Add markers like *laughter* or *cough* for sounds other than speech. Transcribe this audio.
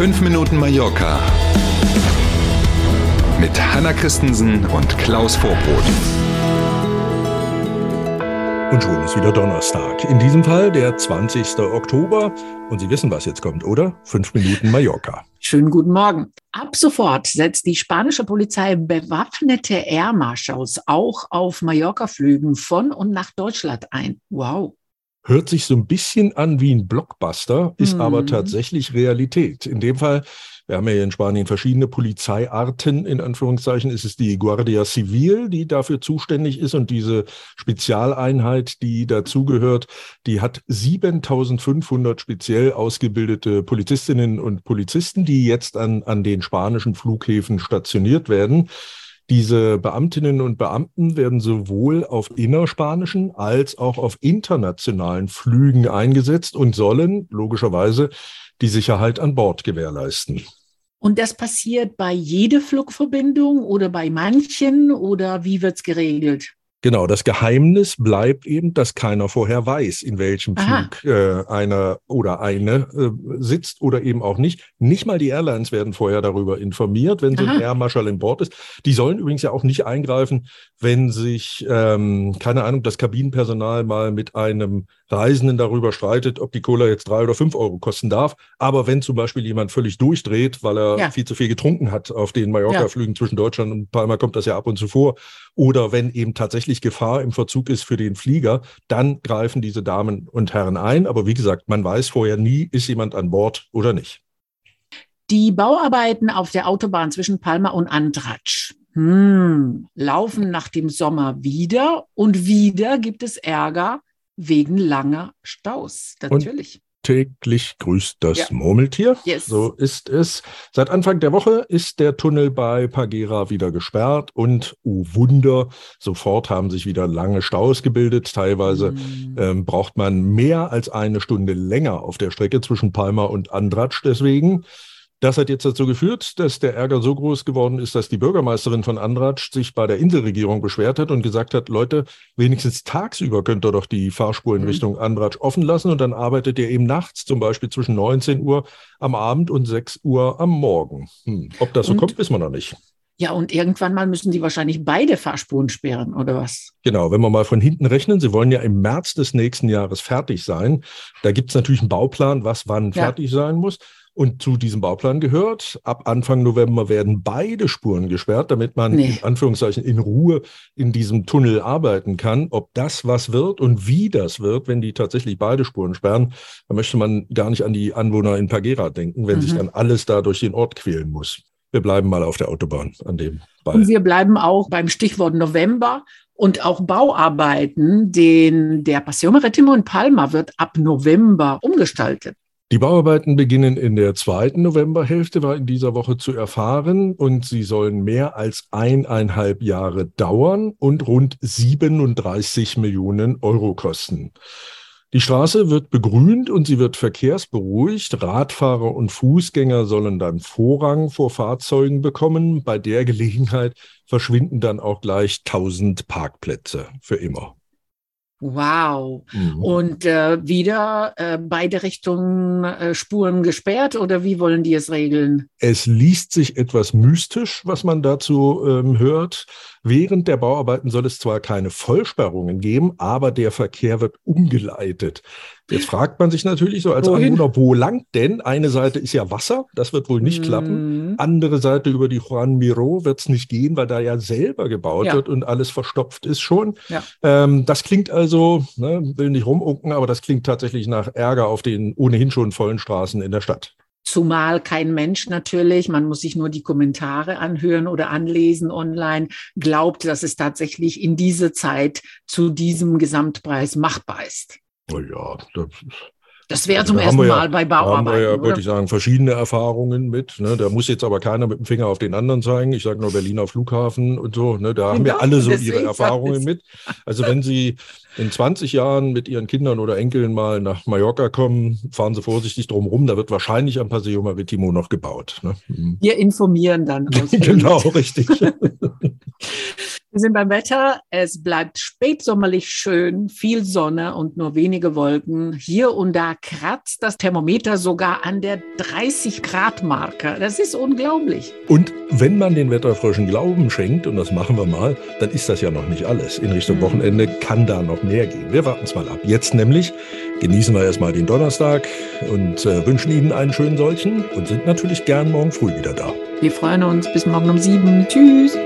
5 Minuten Mallorca mit Hanna Christensen und Klaus Vorbrot. Und schon ist wieder Donnerstag. In diesem Fall der 20. Oktober. Und Sie wissen, was jetzt kommt, oder? 5 Minuten Mallorca. Schönen guten Morgen. Ab sofort setzt die spanische Polizei bewaffnete Air Marshals auch auf Mallorca-Flügen von und nach Deutschland ein. Wow. Hört sich so ein bisschen an wie ein Blockbuster, ist mhm. aber tatsächlich Realität. In dem Fall, wir haben ja hier in Spanien verschiedene Polizeiarten, in Anführungszeichen, ist es die Guardia Civil, die dafür zuständig ist und diese Spezialeinheit, die dazugehört, die hat 7500 speziell ausgebildete Polizistinnen und Polizisten, die jetzt an, an den spanischen Flughäfen stationiert werden. Diese Beamtinnen und Beamten werden sowohl auf innerspanischen als auch auf internationalen Flügen eingesetzt und sollen logischerweise die Sicherheit an Bord gewährleisten. Und das passiert bei jeder Flugverbindung oder bei manchen oder wie wird es geregelt? Genau, das Geheimnis bleibt eben, dass keiner vorher weiß, in welchem Aha. Flug äh, einer oder eine äh, sitzt oder eben auch nicht. Nicht mal die Airlines werden vorher darüber informiert, wenn so ein Air Marshal in Bord ist. Die sollen übrigens ja auch nicht eingreifen, wenn sich, ähm, keine Ahnung, das Kabinenpersonal mal mit einem Reisenden darüber streitet, ob die Cola jetzt drei oder fünf Euro kosten darf. Aber wenn zum Beispiel jemand völlig durchdreht, weil er ja. viel zu viel getrunken hat auf den Mallorca-Flügen ja. zwischen Deutschland und Palma, kommt das ja ab und zu vor. Oder wenn eben tatsächlich Gefahr im Verzug ist für den Flieger, dann greifen diese Damen und Herren ein. Aber wie gesagt, man weiß vorher nie, ist jemand an Bord oder nicht. Die Bauarbeiten auf der Autobahn zwischen Palma und Andratsch hm, laufen nach dem Sommer wieder und wieder gibt es Ärger wegen langer Staus. Natürlich. Täglich grüßt das ja. Murmeltier. Yes. So ist es. Seit Anfang der Woche ist der Tunnel bei Pagera wieder gesperrt und, oh Wunder, sofort haben sich wieder lange Staus gebildet. Teilweise mm. ähm, braucht man mehr als eine Stunde länger auf der Strecke zwischen Palma und Andratsch deswegen. Das hat jetzt dazu geführt, dass der Ärger so groß geworden ist, dass die Bürgermeisterin von Andratsch sich bei der Inselregierung beschwert hat und gesagt hat, Leute, wenigstens tagsüber könnt ihr doch die Fahrspur in mhm. Richtung Andratsch offen lassen und dann arbeitet ihr eben nachts, zum Beispiel zwischen 19 Uhr am Abend und 6 Uhr am Morgen. Hm. Ob das so und? kommt, wissen wir noch nicht. Ja, und irgendwann mal müssen die wahrscheinlich beide Fahrspuren sperren, oder was? Genau, wenn wir mal von hinten rechnen, Sie wollen ja im März des nächsten Jahres fertig sein. Da gibt es natürlich einen Bauplan, was wann ja. fertig sein muss. Und zu diesem Bauplan gehört, ab Anfang November werden beide Spuren gesperrt, damit man nee. in Anführungszeichen in Ruhe in diesem Tunnel arbeiten kann. Ob das was wird und wie das wird, wenn die tatsächlich beide Spuren sperren, da möchte man gar nicht an die Anwohner in Pagera denken, wenn mhm. sich dann alles da durch den Ort quälen muss. Wir bleiben mal auf der Autobahn an dem Ball. Und wir bleiben auch beim Stichwort November und auch Bauarbeiten, den der Paseo Maritimo in Palma wird ab November umgestaltet. Die Bauarbeiten beginnen in der zweiten Novemberhälfte, war in dieser Woche zu erfahren, und sie sollen mehr als eineinhalb Jahre dauern und rund 37 Millionen Euro kosten. Die Straße wird begrünt und sie wird verkehrsberuhigt. Radfahrer und Fußgänger sollen dann Vorrang vor Fahrzeugen bekommen. Bei der Gelegenheit verschwinden dann auch gleich 1000 Parkplätze für immer. Wow. Mhm. Und äh, wieder äh, beide Richtungen äh, Spuren gesperrt oder wie wollen die es regeln? Es liest sich etwas mystisch, was man dazu ähm, hört. Während der Bauarbeiten soll es zwar keine Vollsperrungen geben, aber der Verkehr wird umgeleitet. Jetzt fragt man sich natürlich so als Wohin? Anwohner, wo lang denn? Eine Seite ist ja Wasser, das wird wohl nicht mm. klappen. Andere Seite über die Juan Miro wird es nicht gehen, weil da ja selber gebaut ja. wird und alles verstopft ist schon. Ja. Ähm, das klingt also, ne, will nicht rumunken, aber das klingt tatsächlich nach Ärger auf den ohnehin schon vollen Straßen in der Stadt. Zumal kein Mensch natürlich, man muss sich nur die Kommentare anhören oder anlesen online, glaubt, dass es tatsächlich in dieser Zeit zu diesem Gesamtpreis machbar ist. Oh ja, das, das wäre zum ersten Mal bei Bauarbeiten. Da haben wir ja, würde ich sagen, verschiedene Erfahrungen mit. Ne? Da muss jetzt aber keiner mit dem Finger auf den anderen zeigen. Ich sage nur Berliner Flughafen und so. Ne? Da haben ja alle so ihre Erfahrungen mit. Also wenn Sie in 20 Jahren mit Ihren Kindern oder Enkeln mal nach Mallorca kommen, fahren Sie vorsichtig drum rum. Da wird wahrscheinlich am Paseo Maritimo noch gebaut. Ne? Mhm. Wir informieren dann. *laughs* genau, richtig. *laughs* Wir sind beim Wetter. Es bleibt spätsommerlich schön, viel Sonne und nur wenige Wolken. Hier und da kratzt das Thermometer sogar an der 30 Grad Marke. Das ist unglaublich. Und wenn man den Wetterfröschen Glauben schenkt, und das machen wir mal, dann ist das ja noch nicht alles. In Richtung mhm. Wochenende kann da noch mehr gehen. Wir warten es mal ab. Jetzt nämlich genießen wir erstmal den Donnerstag und äh, wünschen Ihnen einen schönen solchen und sind natürlich gern morgen früh wieder da. Wir freuen uns. Bis morgen um sieben. Tschüss.